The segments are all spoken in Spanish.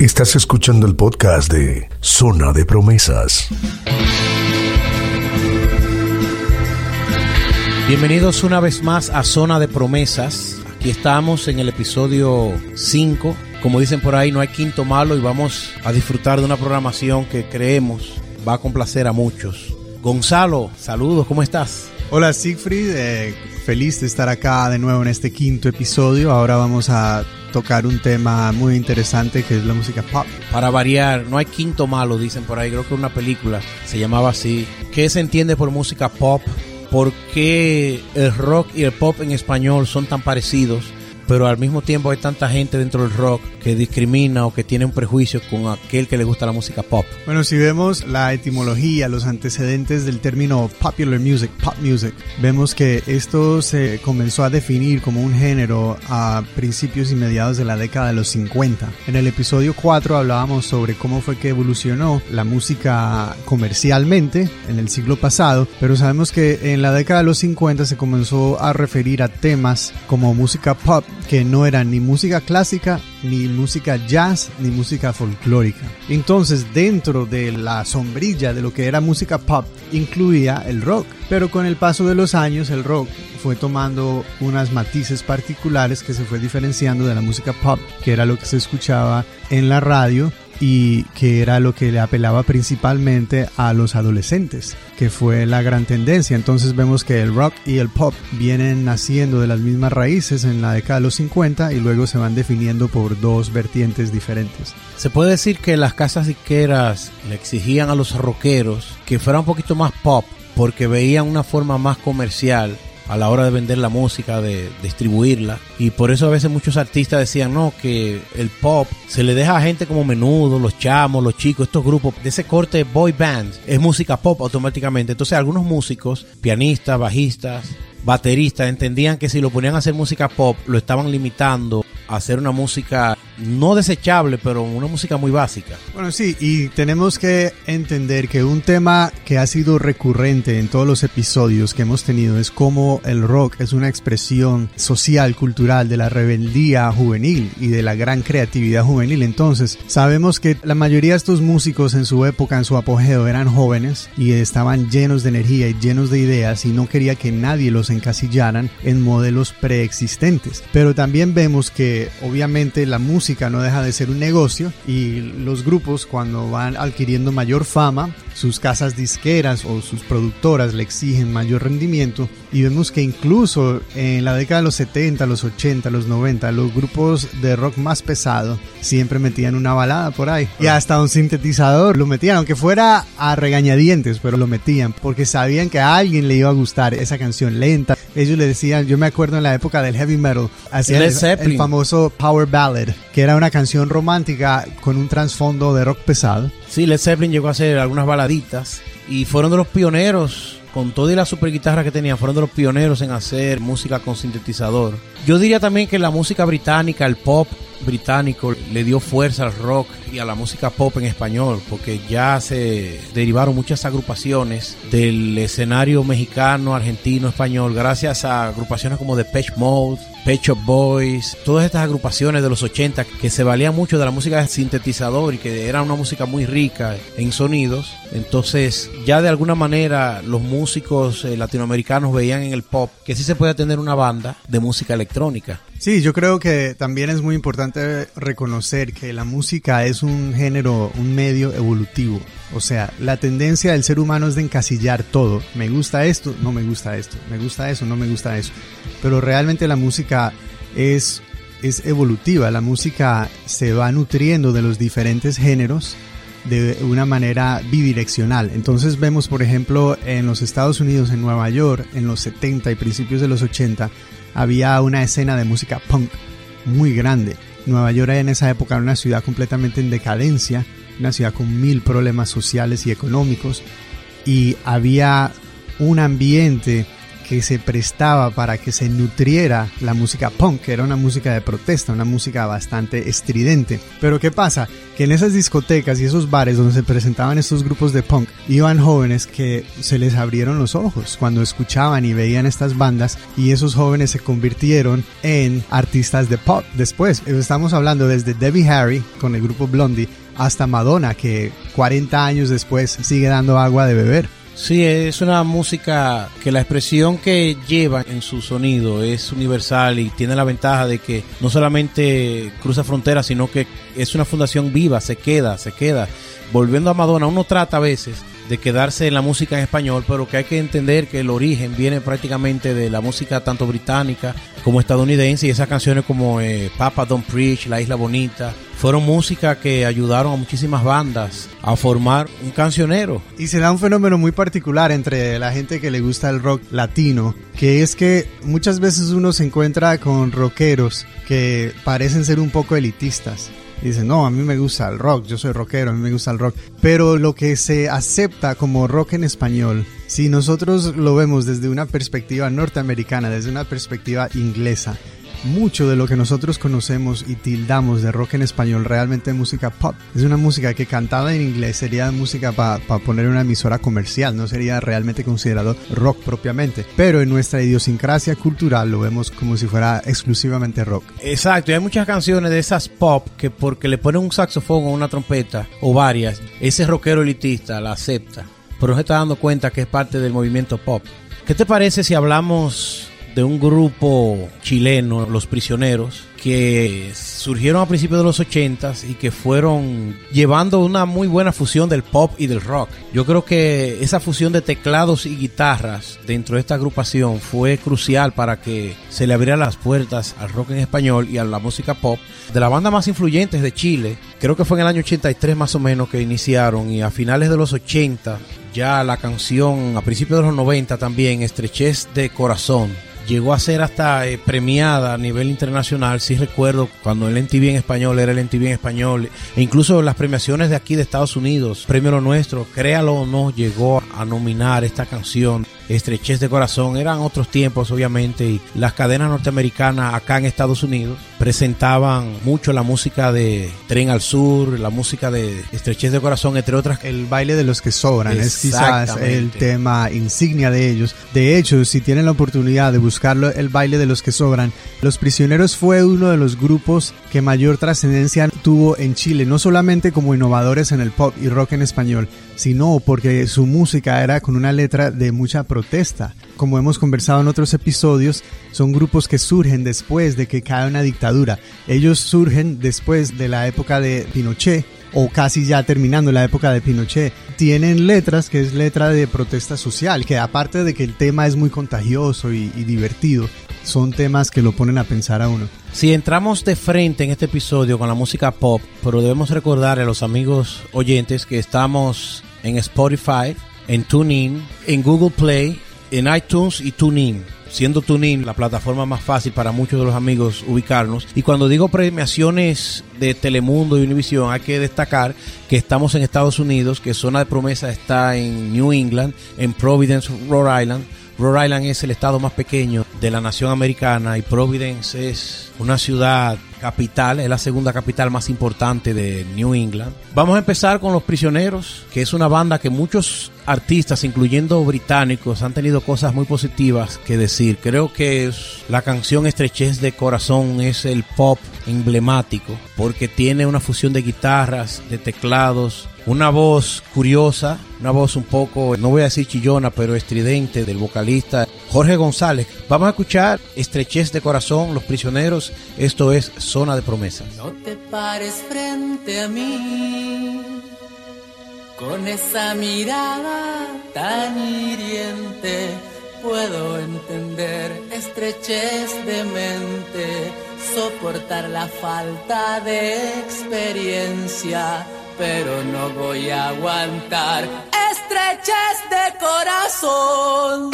Estás escuchando el podcast de Zona de Promesas. Bienvenidos una vez más a Zona de Promesas. Aquí estamos en el episodio 5. Como dicen por ahí, no hay quinto malo y vamos a disfrutar de una programación que creemos va a complacer a muchos. Gonzalo, saludos, ¿cómo estás? Hola Siegfried, eh, feliz de estar acá de nuevo en este quinto episodio. Ahora vamos a tocar un tema muy interesante que es la música pop. Para variar, no hay quinto malo, dicen por ahí. Creo que una película se llamaba así. ¿Qué se entiende por música pop? ¿Por qué el rock y el pop en español son tan parecidos? Pero al mismo tiempo hay tanta gente dentro del rock que discrimina o que tiene un prejuicio con aquel que le gusta la música pop. Bueno, si vemos la etimología, los antecedentes del término popular music, pop music, vemos que esto se comenzó a definir como un género a principios y mediados de la década de los 50. En el episodio 4 hablábamos sobre cómo fue que evolucionó la música comercialmente en el siglo pasado, pero sabemos que en la década de los 50 se comenzó a referir a temas como música pop que no era ni música clásica, ni música jazz, ni música folclórica. Entonces, dentro de la sombrilla de lo que era música pop, incluía el rock. Pero con el paso de los años, el rock fue tomando unas matices particulares que se fue diferenciando de la música pop, que era lo que se escuchaba en la radio y que era lo que le apelaba principalmente a los adolescentes, que fue la gran tendencia. Entonces vemos que el rock y el pop vienen naciendo de las mismas raíces en la década de los 50 y luego se van definiendo por dos vertientes diferentes. Se puede decir que las casas disqueras le exigían a los rockeros que fuera un poquito más pop porque veían una forma más comercial a la hora de vender la música, de distribuirla. Y por eso a veces muchos artistas decían, no, que el pop se le deja a gente como menudo, los chamos, los chicos, estos grupos de ese corte boy band, es música pop automáticamente. Entonces algunos músicos, pianistas, bajistas, bateristas, entendían que si lo ponían a hacer música pop, lo estaban limitando hacer una música no desechable, pero una música muy básica. Bueno, sí, y tenemos que entender que un tema que ha sido recurrente en todos los episodios que hemos tenido es cómo el rock es una expresión social, cultural de la rebeldía juvenil y de la gran creatividad juvenil. Entonces, sabemos que la mayoría de estos músicos en su época, en su apogeo, eran jóvenes y estaban llenos de energía y llenos de ideas y no quería que nadie los encasillaran en modelos preexistentes. Pero también vemos que obviamente la música no deja de ser un negocio y los grupos cuando van adquiriendo mayor fama, sus casas disqueras o sus productoras le exigen mayor rendimiento y vemos que incluso en la década de los 70, los 80, los 90, los grupos de rock más pesado siempre metían una balada por ahí y hasta un sintetizador lo metían, aunque fuera a regañadientes, pero lo metían porque sabían que a alguien le iba a gustar esa canción lenta. Ellos le decían, yo me acuerdo en la época del heavy metal, hacían el, el famoso Power Ballad, que era una canción romántica con un trasfondo de rock pesado. Sí, Led Zeppelin llegó a hacer algunas baladitas y fueron de los pioneros con toda la super guitarra que tenían, fueron de los pioneros en hacer música con sintetizador. Yo diría también que la música británica, el pop británico, le dio fuerza al rock y a la música pop en español, porque ya se derivaron muchas agrupaciones del escenario mexicano, argentino, español, gracias a agrupaciones como The Patch Mode, Pet Shop Boys, todas estas agrupaciones de los 80 que se valían mucho de la música de sintetizador y que era una música muy rica en sonidos. Entonces, ya de alguna manera los músicos eh, latinoamericanos veían en el pop que sí se puede tener una banda de música electrónica. Sí, yo creo que también es muy importante reconocer que la música es un género, un medio evolutivo. O sea, la tendencia del ser humano es de encasillar todo. Me gusta esto, no me gusta esto. Me gusta eso, no me gusta eso. Pero realmente la música es, es evolutiva. La música se va nutriendo de los diferentes géneros de una manera bidireccional. Entonces vemos, por ejemplo, en los Estados Unidos, en Nueva York, en los 70 y principios de los 80, había una escena de música punk muy grande. Nueva York en esa época era una ciudad completamente en decadencia, una ciudad con mil problemas sociales y económicos y había un ambiente que se prestaba para que se nutriera la música punk, que era una música de protesta, una música bastante estridente. Pero ¿qué pasa? Que en esas discotecas y esos bares donde se presentaban estos grupos de punk, iban jóvenes que se les abrieron los ojos cuando escuchaban y veían estas bandas y esos jóvenes se convirtieron en artistas de pop. Después, estamos hablando desde Debbie Harry con el grupo Blondie hasta Madonna, que 40 años después sigue dando agua de beber. Sí, es una música que la expresión que lleva en su sonido es universal y tiene la ventaja de que no solamente cruza fronteras, sino que es una fundación viva, se queda, se queda. Volviendo a Madonna, uno trata a veces de quedarse en la música en español, pero que hay que entender que el origen viene prácticamente de la música tanto británica como estadounidense y esas canciones como eh, Papa Don't Preach, La Isla Bonita, fueron música que ayudaron a muchísimas bandas a formar un cancionero. Y se da un fenómeno muy particular entre la gente que le gusta el rock latino, que es que muchas veces uno se encuentra con rockeros que parecen ser un poco elitistas No, a mí me gusta el rock, yo soy rockero, a mí me gusta el rock. Pero lo que se acepta como rock en español, si nosotros lo vemos desde una perspectiva norteamericana, desde una perspectiva inglesa, mucho de lo que nosotros conocemos y tildamos de rock en español realmente música pop. Es una música que cantada en inglés sería música para poner una emisora comercial, no sería realmente considerado rock propiamente. Pero en nuestra idiosincrasia cultural lo vemos como si fuera exclusivamente rock. Exacto, y hay muchas canciones de esas pop que porque le ponen un saxofón o una trompeta o varias, ese rockero elitista la acepta. Pero se está dando cuenta que es parte del movimiento pop. ¿Qué te parece si hablamos de un grupo chileno, Los Prisioneros, que surgieron a principios de los 80 y que fueron llevando una muy buena fusión del pop y del rock. Yo creo que esa fusión de teclados y guitarras dentro de esta agrupación fue crucial para que se le abrieran las puertas al rock en español y a la música pop. De la banda más influyentes de Chile, creo que fue en el año 83 más o menos que iniciaron y a finales de los 80 ya la canción, a principios de los 90 también, Estrechez de Corazón llegó a ser hasta eh, premiada a nivel internacional. Sí recuerdo cuando el NTV en español era el NTV en español, e incluso las premiaciones de aquí de Estados Unidos, Premio Lo Nuestro, créalo o no, llegó a nominar esta canción estrechez de corazón. Eran otros tiempos, obviamente, y las cadenas norteamericanas acá en Estados Unidos presentaban mucho la música de Tren al Sur, la música de estrechez de corazón, entre otras. El baile de los que sobran es quizás el tema insignia de ellos. De hecho, si tienen la oportunidad de buscarlo, el baile de los que sobran, Los Prisioneros fue uno de los grupos que mayor trascendencia tuvo en Chile, no solamente como innovadores en el pop y rock en español, sino porque su música era con una letra de mucha protesta. Como hemos conversado en otros episodios, son grupos que surgen después de que cae una dictadura. Ellos surgen después de la época de Pinochet o casi ya terminando la época de Pinochet. Tienen letras que es letra de protesta social, que aparte de que el tema es muy contagioso y, y divertido, son temas que lo ponen a pensar a uno. Si entramos de frente en este episodio con la música pop, pero debemos recordar a los amigos oyentes que estamos en Spotify, en TuneIn, en Google Play, en iTunes y TuneIn. Siendo TuneIn la plataforma más fácil para muchos de los amigos ubicarnos. Y cuando digo premiaciones de Telemundo y Univision, hay que destacar que estamos en Estados Unidos, que Zona de Promesa está en New England, en Providence, Rhode Island. Rhode Island es el estado más pequeño de la nación americana y Providence es una ciudad capital, es la segunda capital más importante de New England. Vamos a empezar con Los Prisioneros, que es una banda que muchos artistas, incluyendo británicos, han tenido cosas muy positivas que decir. Creo que la canción Estrechez de Corazón es el pop emblemático, porque tiene una fusión de guitarras, de teclados, una voz curiosa, una voz un poco, no voy a decir chillona, pero estridente del vocalista Jorge González. Vamos a escuchar Estrechez de Corazón, Los Prisioneros. Esto es Zona de Promesas. No te pares frente a mí con esa mirada tan hiriente. Puedo entender estrechez de mente, soportar la falta de experiencia pero no voy a aguantar estrechez de corazón.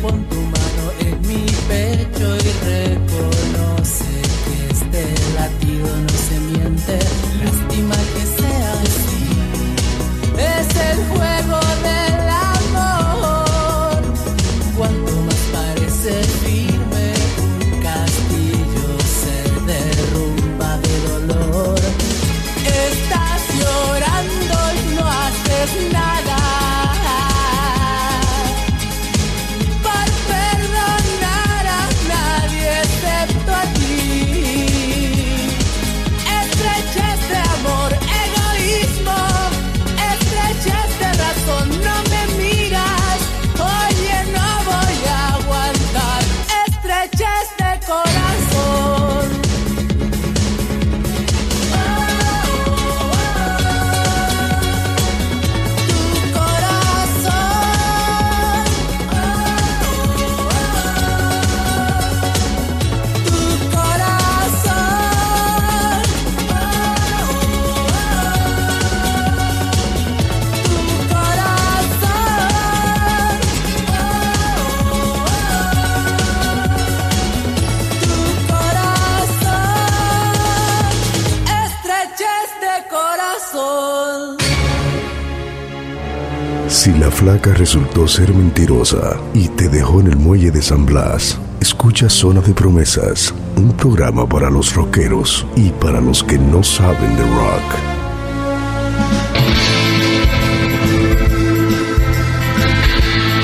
pon tu mano en mi pecho y re flaca resultó ser mentirosa y te dejó en el muelle de San Blas. Escucha Zona de Promesas, un programa para los rockeros y para los que no saben de rock.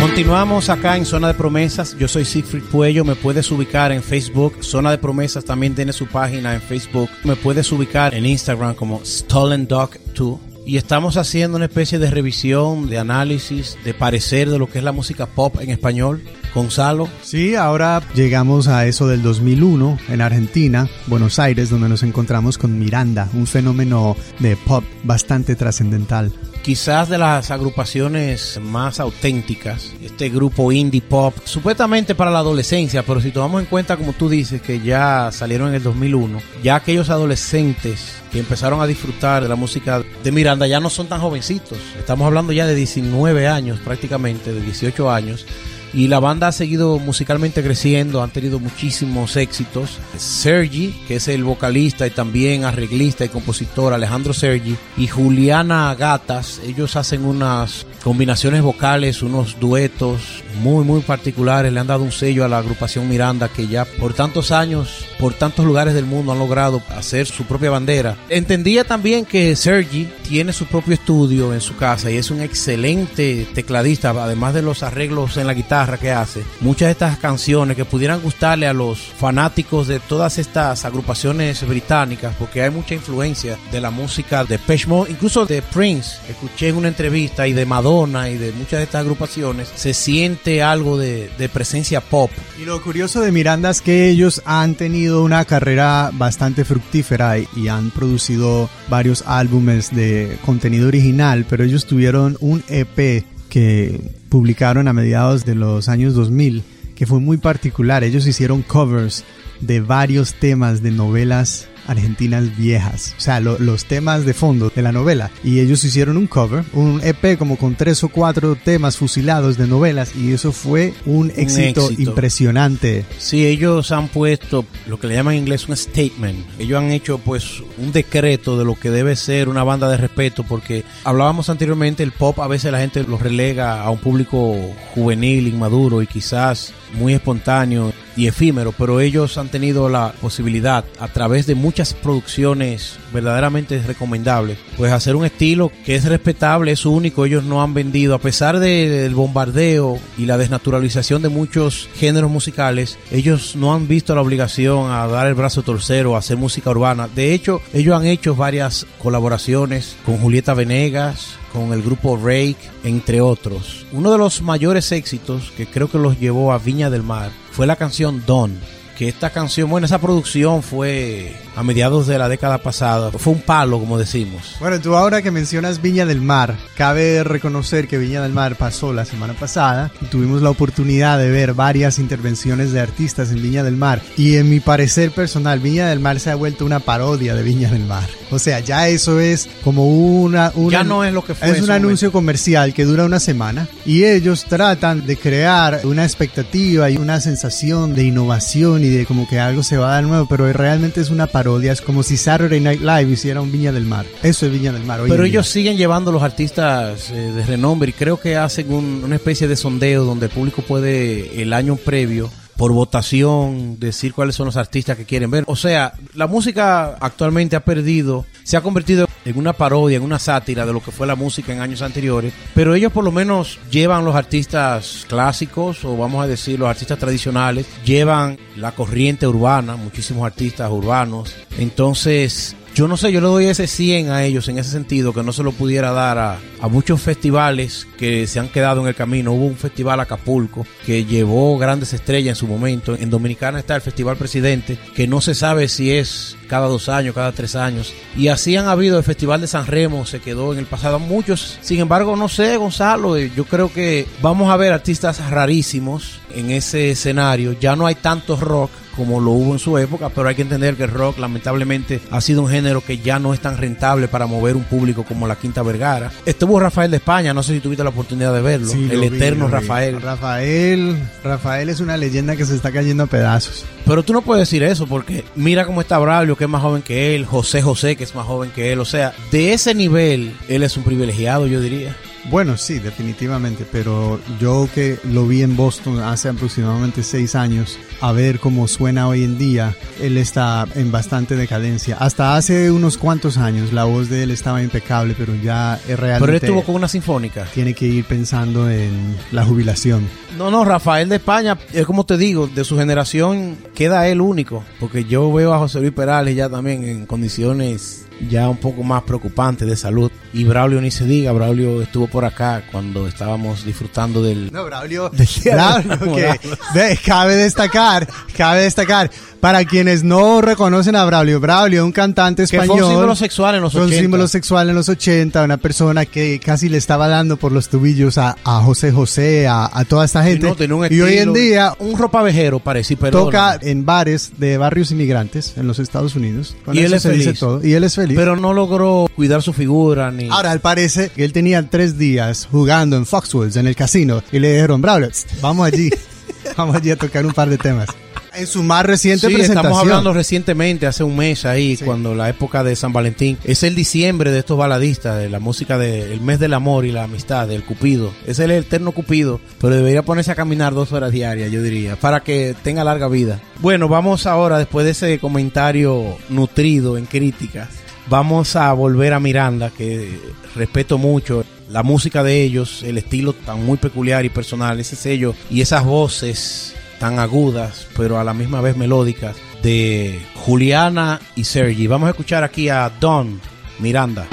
Continuamos acá en Zona de Promesas. Yo soy Siegfried Puello. Me puedes ubicar en Facebook. Zona de Promesas también tiene su página en Facebook. Me puedes ubicar en Instagram como Stolen Dog 2 y estamos haciendo una especie de revisión, de análisis, de parecer de lo que es la música pop en español. Gonzalo. Sí, ahora llegamos a eso del 2001 en Argentina, Buenos Aires, donde nos encontramos con Miranda, un fenómeno de pop bastante trascendental. Quizás de las agrupaciones más auténticas, este grupo indie pop, supuestamente para la adolescencia, pero si tomamos en cuenta, como tú dices, que ya salieron en el 2001, ya aquellos adolescentes que empezaron a disfrutar de la música de Miranda, ya no son tan jovencitos, estamos hablando ya de 19 años prácticamente, de 18 años. Y la banda ha seguido musicalmente creciendo, han tenido muchísimos éxitos. Sergi, que es el vocalista y también arreglista y compositor, Alejandro Sergi, y Juliana Gatas, ellos hacen unas combinaciones vocales, unos duetos muy, muy particulares. Le han dado un sello a la agrupación Miranda que ya por tantos años, por tantos lugares del mundo han logrado hacer su propia bandera. Entendía también que Sergi tiene su propio estudio en su casa y es un excelente tecladista, además de los arreglos en la guitarra que hace. Muchas de estas canciones que pudieran gustarle a los fanáticos de todas estas agrupaciones británicas, porque hay mucha influencia de la música de Pesh Mode, incluso de Prince. Escuché en una entrevista y de Madonna y de muchas de estas agrupaciones, se siente algo de, presencia pop. Y lo curioso de Miranda es que ellos han tenido una carrera bastante fructífera y han producido varios álbumes de contenido original, pero ellos tuvieron un EP que publicaron a mediados de los años 2000 que fue muy particular. Ellos hicieron covers de varios temas de novelas argentinas viejas, o sea, lo- los temas de fondo de la novela. Y ellos hicieron un cover, un EP como con tres o cuatro temas fusilados de novelas y eso fue un éxito, éxito. impresionante. Sí, ellos han puesto lo que le llaman en inglés un statement. Ellos han hecho pues un decreto de lo que debe ser una banda de respeto porque hablábamos anteriormente el pop a veces la gente lo relega a un público juvenil, inmaduro y quizás muy espontáneo y efímero, pero ellos han tenido la posibilidad a través de muchas producciones verdaderamente recomendables, pues hacer un estilo que es respetable, es único, ellos no han vendido, a pesar de- del bombardeo y la desnaturalización de muchos géneros musicales, ellos no han visto la obligación a dar el brazo torcero, a hacer música urbana. De hecho, ellos han hecho varias colaboraciones con Julieta Venegas, con el grupo Rake, entre otros. Uno de los mayores éxitos que creo que los llevó a Viña del Mar fue la canción Don. Que esta canción, bueno, esa producción fue a mediados de la década pasada. Fue un palo, como decimos. Bueno, tú ahora que mencionas Viña del Mar, cabe reconocer que Viña del Mar pasó la semana pasada y tuvimos la oportunidad de ver varias intervenciones de artistas en Viña del Mar y en mi parecer personal, Viña del Mar se ha vuelto una parodia de Viña del Mar. O sea, ya eso es como una... una Ya no es lo que fue Es un anuncio comercial que dura una semana y ellos tratan de crear una expectativa y una sensación de innovación y de como que algo se va a dar nuevo, pero realmente es una parodia, es como si Saturday Night Live hiciera un Viña del Mar. Eso es Viña del Mar. hoy Pero ellos siguen llevando los artistas eh, de renombre y creo que hacen un- una especie de sondeo donde el público puede el año previo por votación decir cuáles son los artistas que quieren ver. O sea, la música actualmente ha perdido, se ha convertido en una parodia, en una sátira de lo que fue la música en años anteriores, pero ellos por lo menos llevan los artistas clásicos o vamos a decir los artistas tradicionales, llevan la corriente urbana, muchísimos artistas urbanos. Entonces, yo no sé, yo le doy ese 100 a ellos en ese sentido, que no se lo pudiera dar a, a muchos festivales que se han quedado en el camino. Hubo un festival Acapulco que llevó grandes estrellas en su momento. En Dominicana está el Festival Presidente, que no se sabe si es cada dos años, cada tres años. Y así han habido el Festival de San Remo, se quedó en el pasado. Muchos, sin embargo, no sé, Gonzalo, eh, yo creo que vamos a ver artistas rarísimos en ese escenario. Ya no hay tanto rock como lo hubo en su época, pero hay que entender que el rock lamentablemente ha sido un género que ya no es tan rentable para mover un público como la Quinta Vergara. Estuvo Rafael de España, no sé si tuviste la oportunidad de verlo, Sí, el eterno vi. Rafael. Rafael, Rafael es una leyenda que se está cayendo a pedazos. Pero tú no puedes decir eso porque mira cómo está Braulio, que es más joven que él, José José, que es más joven que él, o sea, de ese nivel él es un privilegiado, yo diría. Bueno, sí, definitivamente, pero yo que lo vi en Boston hace aproximadamente seis años, a ver cómo suena hoy en día, él está en bastante decadencia. Hasta hace unos cuantos años la voz de él estaba impecable, pero ya es realmente Pero él estuvo con una sinfónica. tiene que ir pensando en la jubilación. No, no, Rafael de España, es como te digo, de su generación queda él único, porque yo veo a José Luis Perales ya también en condiciones ya un poco más preocupantes de salud. Y Braulio ni se diga, Braulio estuvo por acá cuando estábamos disfrutando del... No, Braulio, de Braulio, que ve, cabe destacar, cabe destacar, para quienes no reconocen a Braulio, Braulio, un cantante Que español. fue un símbolo sexual en los fue un 80. símbolo sexual en los 80, una persona que casi le estaba dando por los tubillos a, a José José, a, a toda esta Y gente. no, tenía un y hoy en estilo- día Un ropavejero, parece, pero... toca en bares de barrios inmigrantes en los Estados Unidos. Con Y eso él es se dice feliz. todo. Y él es feliz. Pero no logró cuidar su figura ni... Ahora, al parece que él tenía tres días jugando en Foxwoods, en el casino, y le dijeron, Braulio, vamos allí, vamos allí a tocar un par de temas. En su más reciente Sí, presentación. estamos hablando recientemente, hace un mes ahí, Sí. cuando la época de San Valentín. Es el diciembre de estos baladistas, de la música del mes del amor y la amistad, del Cupido. Es el eterno Cupido, pero debería ponerse a caminar dos horas diarias, yo diría, para que tenga larga vida. Bueno, vamos ahora, después de ese comentario nutrido en críticas, vamos a volver a Miranda, que respeto mucho. La música de ellos, el estilo tan muy peculiar y personal, ese sello y esas voces tan agudas, pero a la misma vez melódicas, de Juliana y Sergi. Vamos a escuchar aquí a Don Miranda.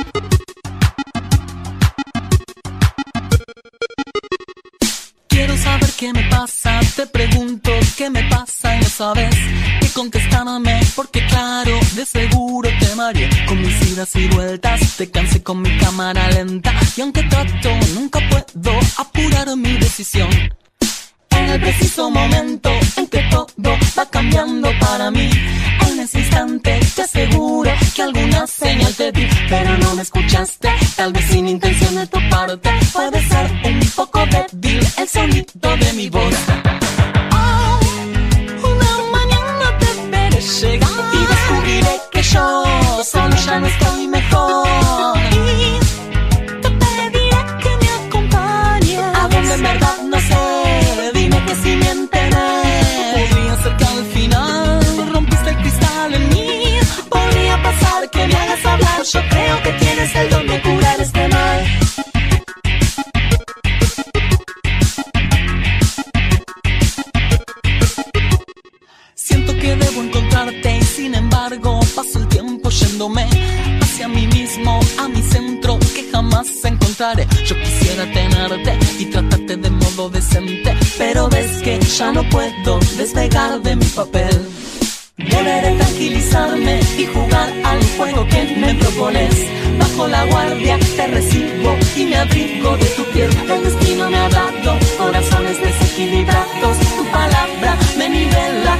Quiero saber qué me pasa, te pregunto qué me pasa y no sabes contestarme porque claro, de seguro con mis idas y vueltas, te cansé con mi cámara lenta y aunque trato nunca puedo apurar mi decisión. En el preciso momento en que todo va cambiando para mí, en ese instante te aseguro que alguna señal te di, pero no me escuchaste, tal vez sin intención de tu parte, puede ser un poco débil el sonido de mi voz. Una mañana te veré llegar y descubriré que yo ya no estoy mejor. Y te pediré que me acompañes a donde en verdad no sé. Dime que si miénteme. Podría ser que al final rompiste el cristal en mí. Podría pasar que me hagas hablar. Yo creo que tienes el don de curar este mal. Siento que debo encontrarte y sin embargo paso el tiempo yéndome a mi centro que jamás encontraré. Yo quisiera tenerte y tratarte de modo decente, pero ves que ya no puedo despegar de mi papel. Deberé tranquilizarme y jugar al juego que me propones. Bajo la guardia te recibo y me abrigo de tu piel. El destino me ha dado corazones desequilibrados. Tu palabra me nivela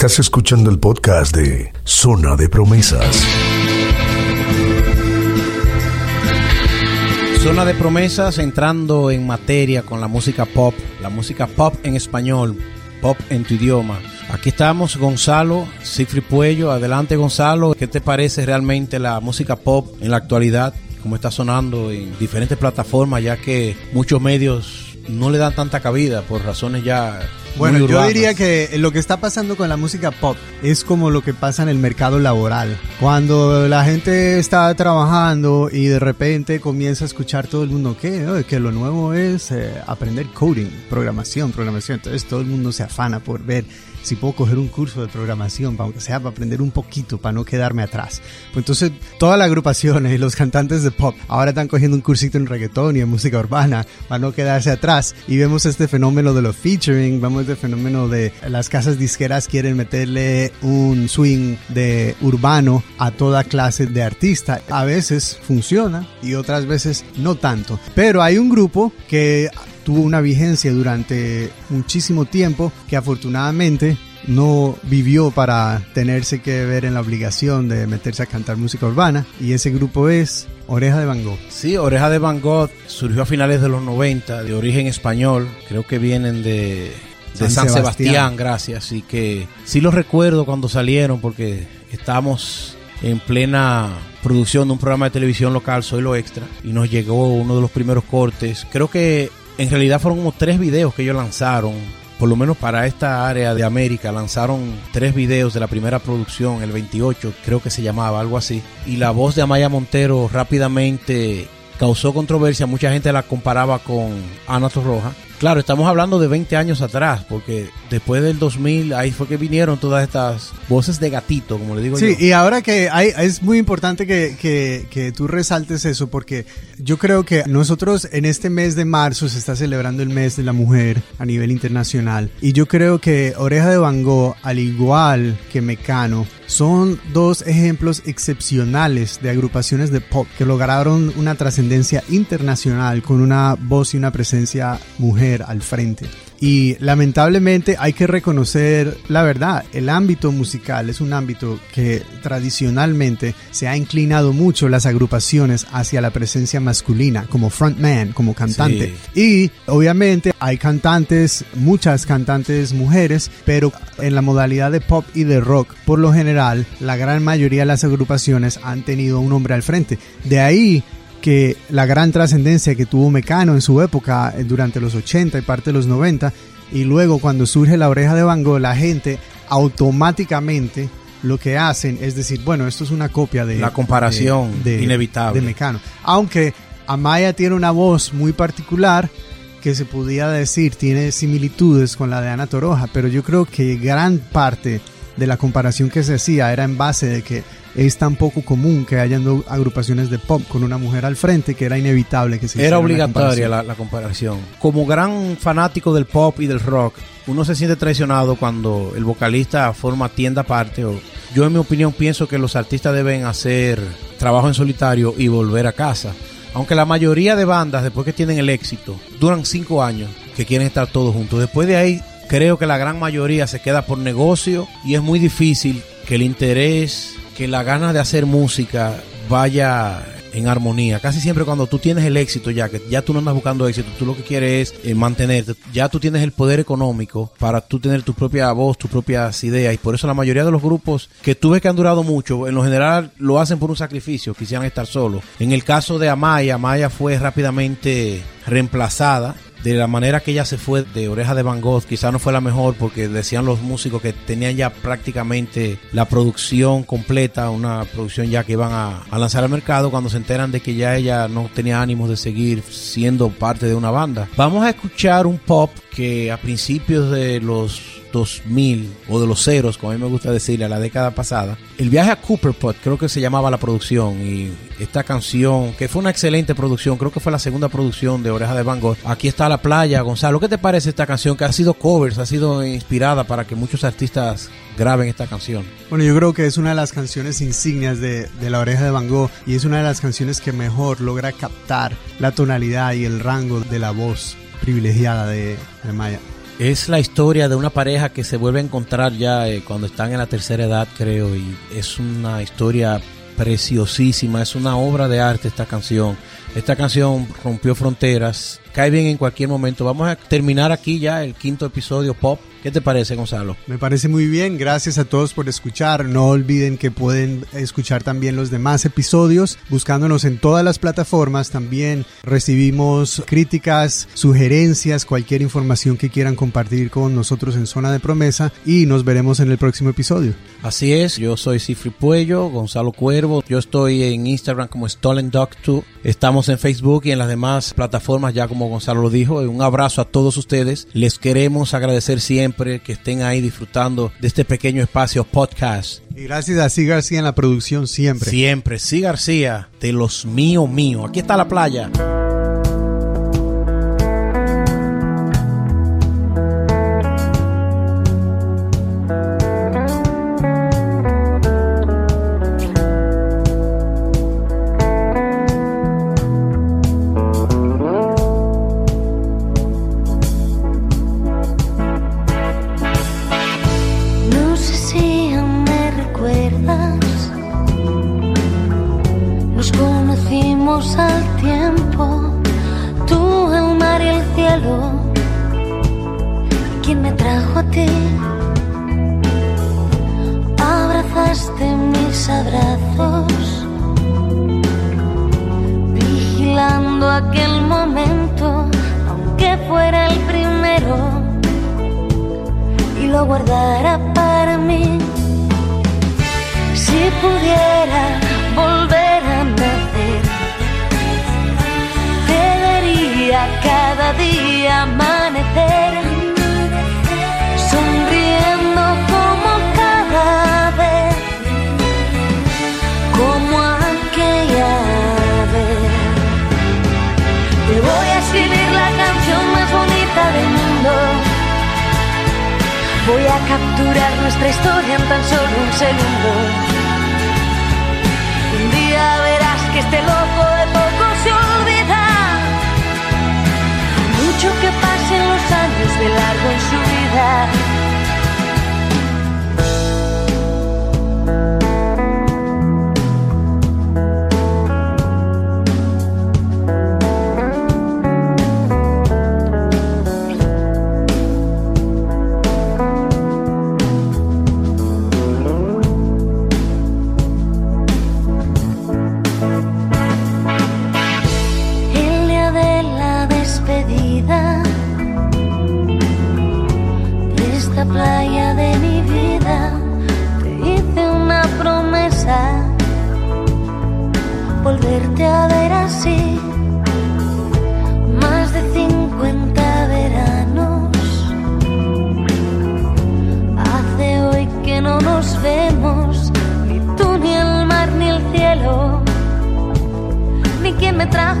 Estás escuchando el podcast de Zona de Promesas. Zona de promesas entrando en materia con la música pop, la música pop en español, pop en tu idioma. Aquí estamos Gonzalo, Sigfrid Puello, adelante Gonzalo, ¿qué te parece realmente la música pop en la actualidad? ¿Cómo está sonando en diferentes plataformas ya que muchos medios no le dan tanta cabida por razones ya Bueno, muy yo diría que lo que está pasando con la música pop es como lo que pasa en el mercado laboral. Cuando la gente está trabajando y de repente comienza a escuchar todo el mundo que, "Oh, que lo nuevo es eh, aprender coding, programación, programación. Entonces todo el mundo se afana por ver si puedo coger un curso de programación, aunque sea para aprender un poquito, para no quedarme atrás. Pues entonces todas las agrupaciones y los cantantes de pop ahora están cogiendo un cursito en reggaetón y en música urbana para no quedarse atrás. Y vemos este fenómeno de los featuring, este fenómeno de las casas disqueras quieren meterle un swing de urbano a toda clase de artista. A veces funciona y otras veces no tanto. Pero hay un grupo que tuvo una vigencia durante muchísimo tiempo que afortunadamente no vivió para tenerse que ver en la obligación de meterse a cantar música urbana y ese grupo es Oreja de Van Gogh. Sí, Oreja de Van Gogh surgió a finales de los 90, de origen español, creo que vienen de, de San San, Sebastián. Sebastián. gracias, y que sí los recuerdo cuando salieron porque estábamos en plena producción de un programa de televisión local, Soy lo Extra, y nos llegó uno de los primeros cortes. Creo que en realidad fueron como tres videos que ellos lanzaron por lo menos para esta área de América, lanzaron tres videos de la primera producción, el 28, creo que se llamaba, algo así. Y la voz de Amaya Montero rápidamente causó controversia, mucha gente la comparaba con Ana Torroja. Claro, estamos hablando de 20 años atrás, porque después del 2000 ahí fue que vinieron todas estas voces de gatito, como le digo Sí, yo. y ahora que hay, es muy importante que, que, que tú resaltes eso, porque yo creo que nosotros en este mes de marzo se está celebrando el mes de la mujer a nivel internacional, y yo creo que Oreja de Van Gogh, al igual que Mecano, son dos ejemplos excepcionales de agrupaciones de pop que lograron una trascendencia internacional con una voz y una presencia mujer al frente. Y lamentablemente hay que reconocer la verdad, el ámbito musical es un ámbito que tradicionalmente se ha inclinado mucho las agrupaciones hacia la presencia masculina como frontman, como cantante. Y obviamente hay cantantes, muchas cantantes mujeres, pero en la modalidad de pop y de rock, por lo general, la gran mayoría de las agrupaciones han tenido un hombre al frente. De ahí que la gran trascendencia que tuvo Mecano en su época eh, durante los 80 y parte de los 90 y luego cuando surge la oreja de Van Gogh la gente automáticamente lo que hacen es decir bueno esto es una copia de La comparación inevitable. de Mecano aunque Amaya tiene una voz muy particular que se podía decir tiene similitudes con la de Ana Toroja pero yo creo que gran parte de la comparación que se hacía era en base de que es tan poco común que hayan agrupaciones de pop con una mujer al frente que era inevitable que se Era obligatoria la, la comparación. Como gran fanático del pop y del rock, uno se siente traicionado cuando el vocalista forma tienda aparte. O, yo en mi opinión pienso que los artistas deben hacer trabajo en solitario y volver a casa. Aunque la mayoría de bandas, después que tienen el éxito, duran cinco años que quieren estar todos juntos. Después de ahí, creo que la gran mayoría se queda por negocio y es muy difícil que el interés, que la gana de hacer música vaya en armonía. Casi siempre cuando tú tienes el éxito ya, que ya tú no andas buscando éxito, tú lo que quieres es eh, mantenerte, ya tú tienes el poder económico para tú tener tu propia voz, tus propias ideas y por eso la mayoría de los grupos que tú ves que han durado mucho, en lo general lo hacen por un sacrificio, quisieran estar solos. En el caso de Amaya, Amaya fue rápidamente reemplazada de la manera que ella se fue de Oreja de Van Gogh, quizá no fue la mejor porque decían los músicos que tenían ya prácticamente la producción completa, una producción ya que iban a, a lanzar al mercado cuando se enteran de que ya ella no tenía ánimos de seguir siendo parte de una banda. Vamos a escuchar un pop que a principios de los 2000 o de los ceros, como a mí me gusta decirle, a la década pasada. El viaje a Cooperpot, creo que se llamaba la producción y esta canción, que fue una excelente producción, creo que fue la segunda producción de Oreja de Van Gogh. Aquí está la playa, Gonzalo. ¿Qué te parece esta canción que ha sido covers, ha sido inspirada para que muchos artistas graben esta canción? Bueno, yo creo que es una de las canciones insignias de, de La Oreja de Van Gogh y es una de las canciones que mejor logra captar la tonalidad y el rango de la voz privilegiada de, de Maya. Es la historia de una pareja que se vuelve a encontrar ya eh, cuando están en la tercera edad, creo, y es una historia preciosísima, es una obra de arte esta canción. Esta canción rompió fronteras, cae bien en cualquier momento. Vamos a terminar aquí ya el quinto episodio pop ¿Qué te parece, Gonzalo? Me parece muy bien, gracias a todos por escuchar. No olviden que pueden escuchar también los demás episodios buscándonos en todas las plataformas. También recibimos críticas, sugerencias, cualquier información que quieran compartir con nosotros en Zona de Promesa y nos veremos en el próximo episodio. Así es, yo soy Cifri Puello, Gonzalo Cuervo. Yo estoy en Instagram como Stolen Dog 2. Estamos en Facebook y en las demás plataformas, ya como Gonzalo lo dijo. Un abrazo a todos ustedes. Les queremos agradecer siempre que estén ahí disfrutando de este pequeño espacio podcast. Y gracias a C. García en la producción siempre. Siempre, C. García, de los mío mío. Aquí está la playa. Capturar nuestra historia en tan solo un segundo.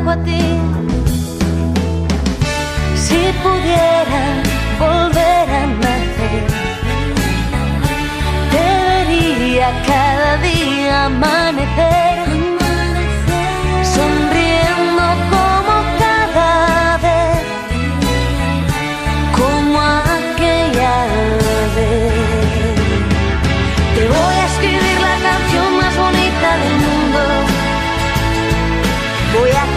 A ti. Si pudiera volver a nacer, te vería cada día amanecer,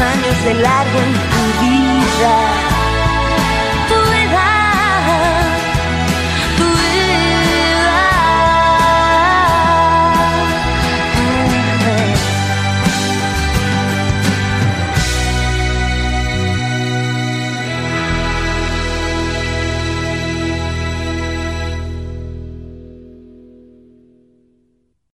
años, de largo